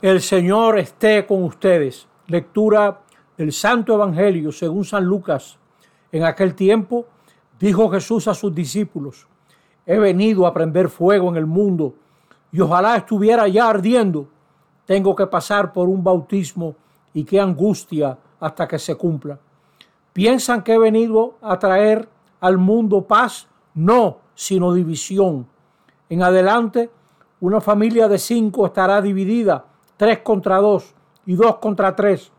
El Señor esté con ustedes. Lectura del Santo Evangelio según San Lucas. En aquel tiempo dijo Jesús a sus discípulos, he venido a prender fuego en el mundo y ojalá estuviera ya ardiendo. Tengo que pasar por un bautismo y qué angustia hasta que se cumpla. ¿Piensan que he venido a traer al mundo paz? No, sino división. En adelante, una familia de cinco estará dividida tres contra dos y dos contra tres.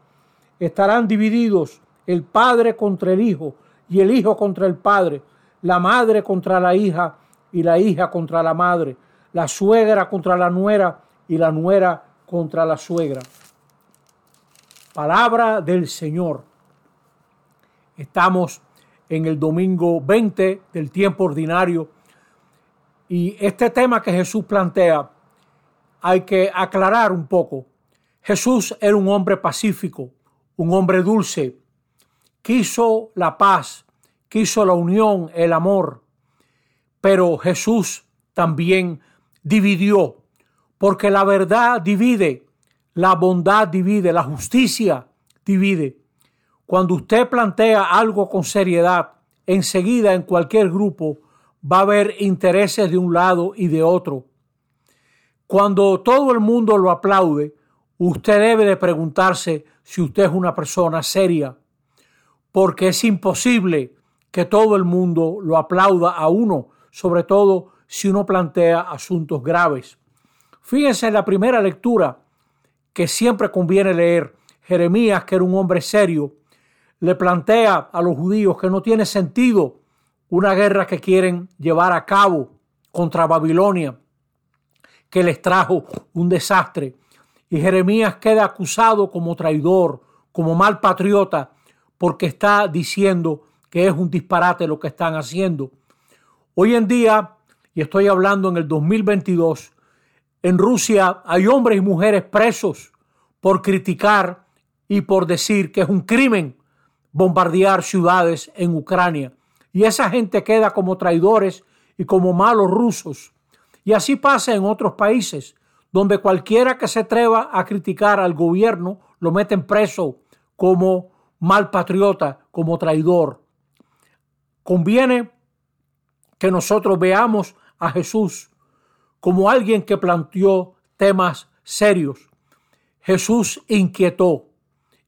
Estarán divididos el padre contra el hijo y el hijo contra el padre, la madre contra la hija y la hija contra la madre, la suegra contra la nuera y la nuera contra la suegra. Palabra del Señor. Estamos en el domingo 20 del tiempo ordinario y este tema que Jesús plantea hay que aclarar un poco. Jesús era un hombre pacífico, un hombre dulce, quiso la paz, quiso la unión, el amor, pero Jesús también dividió, porque la verdad divide, la bondad divide, la justicia divide. Cuando usted plantea algo con seriedad, enseguida en cualquier grupo va a haber intereses de un lado y de otro. Cuando todo el mundo lo aplaude, usted debe de preguntarse si usted es una persona seria, porque es imposible que todo el mundo lo aplauda a uno, sobre todo si uno plantea asuntos graves. Fíjense en la primera lectura que siempre conviene leer. Jeremías, que era un hombre serio, le plantea a los judíos que no tiene sentido una guerra que quieren llevar a cabo contra Babilonia que les trajo un desastre. Y Jeremías queda acusado como traidor, como mal patriota, porque está diciendo que es un disparate lo que están haciendo. Hoy en día, y estoy hablando en el 2022, en Rusia hay hombres y mujeres presos por criticar y por decir que es un crimen bombardear ciudades en Ucrania. Y esa gente queda como traidores y como malos rusos y así pasa en otros países, donde cualquiera que se atreva a criticar al gobierno lo meten preso como mal patriota, como traidor. Conviene que nosotros veamos a Jesús como alguien que planteó temas serios. Jesús inquietó,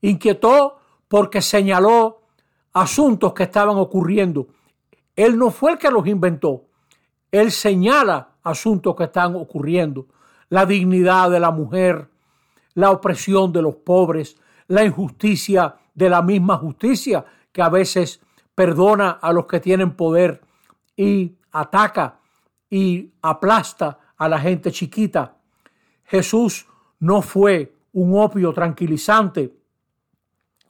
inquietó porque señaló asuntos que estaban ocurriendo. Él no fue el que los inventó, él señala asuntos que están ocurriendo, la dignidad de la mujer, la opresión de los pobres, la injusticia de la misma justicia que a veces perdona a los que tienen poder y ataca y aplasta a la gente chiquita. Jesús no fue un opio tranquilizante,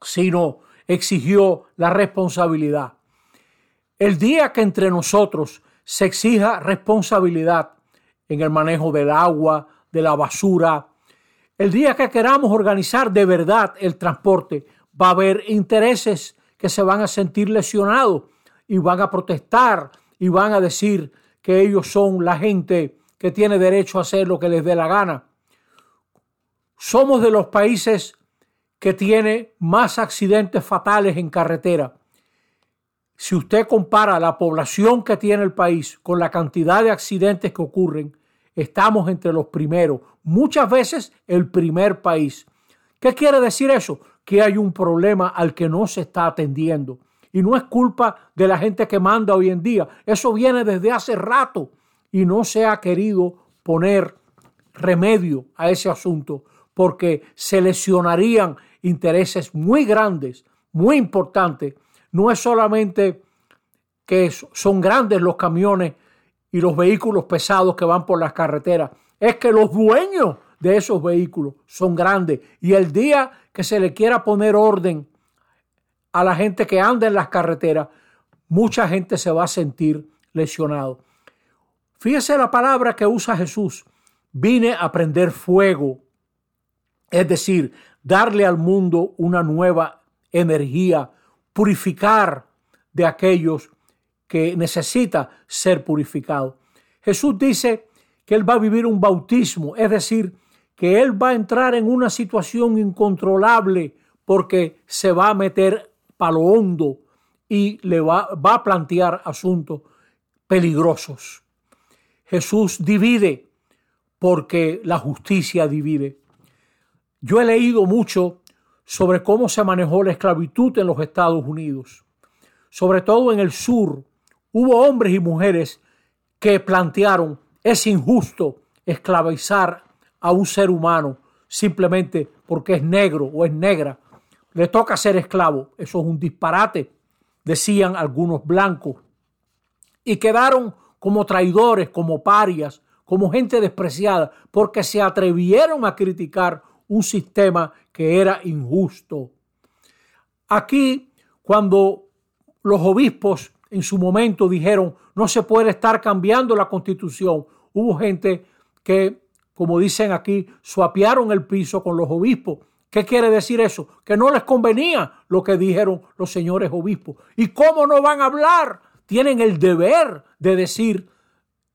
sino exigió la responsabilidad. El día que entre nosotros se exija responsabilidad en el manejo del agua, de la basura. El día que queramos organizar de verdad el transporte, va a haber intereses que se van a sentir lesionados y van a protestar y van a decir que ellos son la gente que tiene derecho a hacer lo que les dé la gana. Somos de los países que tiene más accidentes fatales en carretera si usted compara la población que tiene el país con la cantidad de accidentes que ocurren, estamos entre los primeros, muchas veces el primer país. ¿Qué quiere decir eso? Que hay un problema al que no se está atendiendo. Y no es culpa de la gente que manda hoy en día. Eso viene desde hace rato y no se ha querido poner remedio a ese asunto porque se lesionarían intereses muy grandes, muy importantes no es solamente que son grandes los camiones y los vehículos pesados que van por las carreteras, es que los dueños de esos vehículos son grandes y el día que se le quiera poner orden a la gente que anda en las carreteras, mucha gente se va a sentir lesionado. Fíjese la palabra que usa Jesús. Vine a prender fuego, es decir, darle al mundo una nueva energía, purificar de aquellos que necesita ser purificado. Jesús dice que Él va a vivir un bautismo, es decir, que él va a entrar en una situación incontrolable porque se va a meter para lo hondo y le va, va a plantear asuntos peligrosos. Jesús divide porque la justicia divide. Yo he leído mucho sobre cómo se manejó la esclavitud en los Estados Unidos, sobre todo en el sur. Hubo hombres y mujeres que plantearon, es injusto esclavizar a un ser humano simplemente porque es negro o es negra. Le toca ser esclavo. Eso es un disparate, decían algunos blancos. Y quedaron como traidores, como parias, como gente despreciada, porque se atrevieron a criticar un sistema que era injusto. Aquí, cuando los obispos en su momento dijeron no se puede estar cambiando la constitución, hubo gente que, como dicen aquí, suapiaron el piso con los obispos. ¿Qué quiere decir eso? Que no les convenía lo que dijeron los señores obispos. ¿Y cómo no van a hablar? Tienen el deber de decir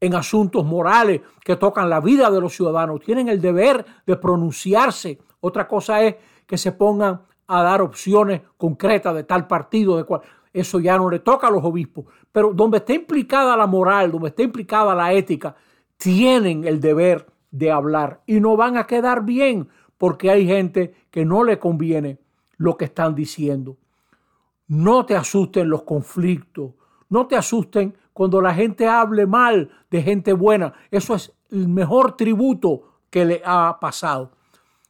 en asuntos morales que tocan la vida de los ciudadanos. Tienen el deber de pronunciarse. Otra cosa es que se pongan a dar opciones concretas de tal partido, de cual. Eso ya no le toca a los obispos. Pero donde está implicada la moral, donde está implicada la ética, tienen el deber de hablar y no van a quedar bien porque hay gente que no le conviene lo que están diciendo. No te asusten los conflictos, no te asusten cuando la gente hable mal de gente buena. Eso es el mejor tributo que le ha pasado.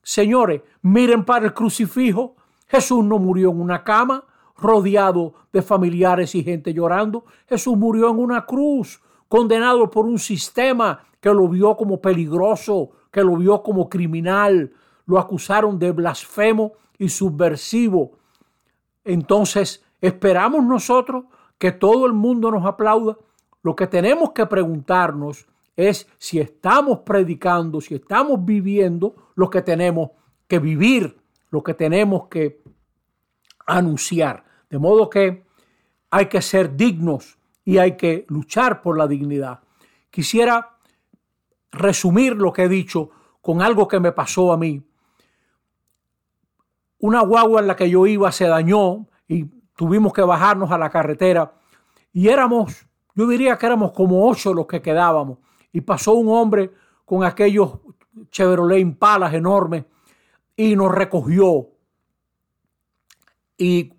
Señores, miren para el crucifijo. Jesús no murió en una cama rodeado de familiares y gente llorando. Jesús murió en una cruz, condenado por un sistema que lo vio como peligroso, que lo vio como criminal. Lo acusaron de blasfemo y subversivo. Entonces, esperamos nosotros que todo el mundo nos aplauda. Lo que tenemos que preguntarnos es si estamos predicando, si estamos viviendo lo que tenemos que vivir, lo que tenemos que anunciar. De modo que hay que ser dignos y hay que luchar por la dignidad. Quisiera resumir lo que he dicho con algo que me pasó a mí. Una guagua en la que yo iba se dañó y tuvimos que bajarnos a la carretera y éramos, yo diría que éramos como ocho los que quedábamos. Y pasó un hombre con aquellos Chevrolet Impalas enormes y nos recogió. Y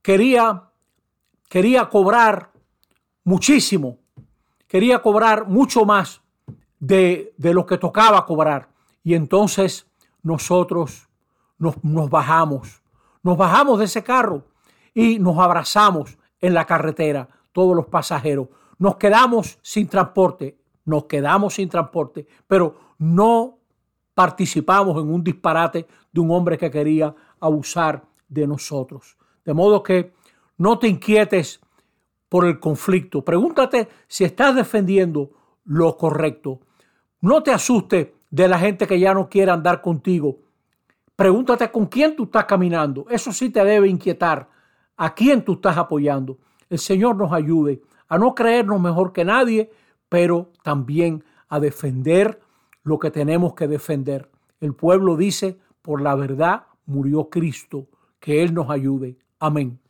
quería, quería cobrar muchísimo, quería cobrar mucho más de, de lo que tocaba cobrar. Y entonces nosotros nos, nos bajamos nos bajamos de ese carro y nos abrazamos en la carretera, todos los pasajeros. Nos quedamos sin transporte, nos quedamos sin transporte, pero no participamos en un disparate de un hombre que quería abusar de nosotros. De modo que no te inquietes por el conflicto. Pregúntate si estás defendiendo lo correcto. No te asustes de la gente que ya no quiere andar contigo Pregúntate con quién tú estás caminando. Eso sí te debe inquietar. ¿A quién tú estás apoyando? El Señor nos ayude a no creernos mejor que nadie, pero también a defender lo que tenemos que defender. El pueblo dice, por la verdad murió Cristo. Que Él nos ayude. Amén.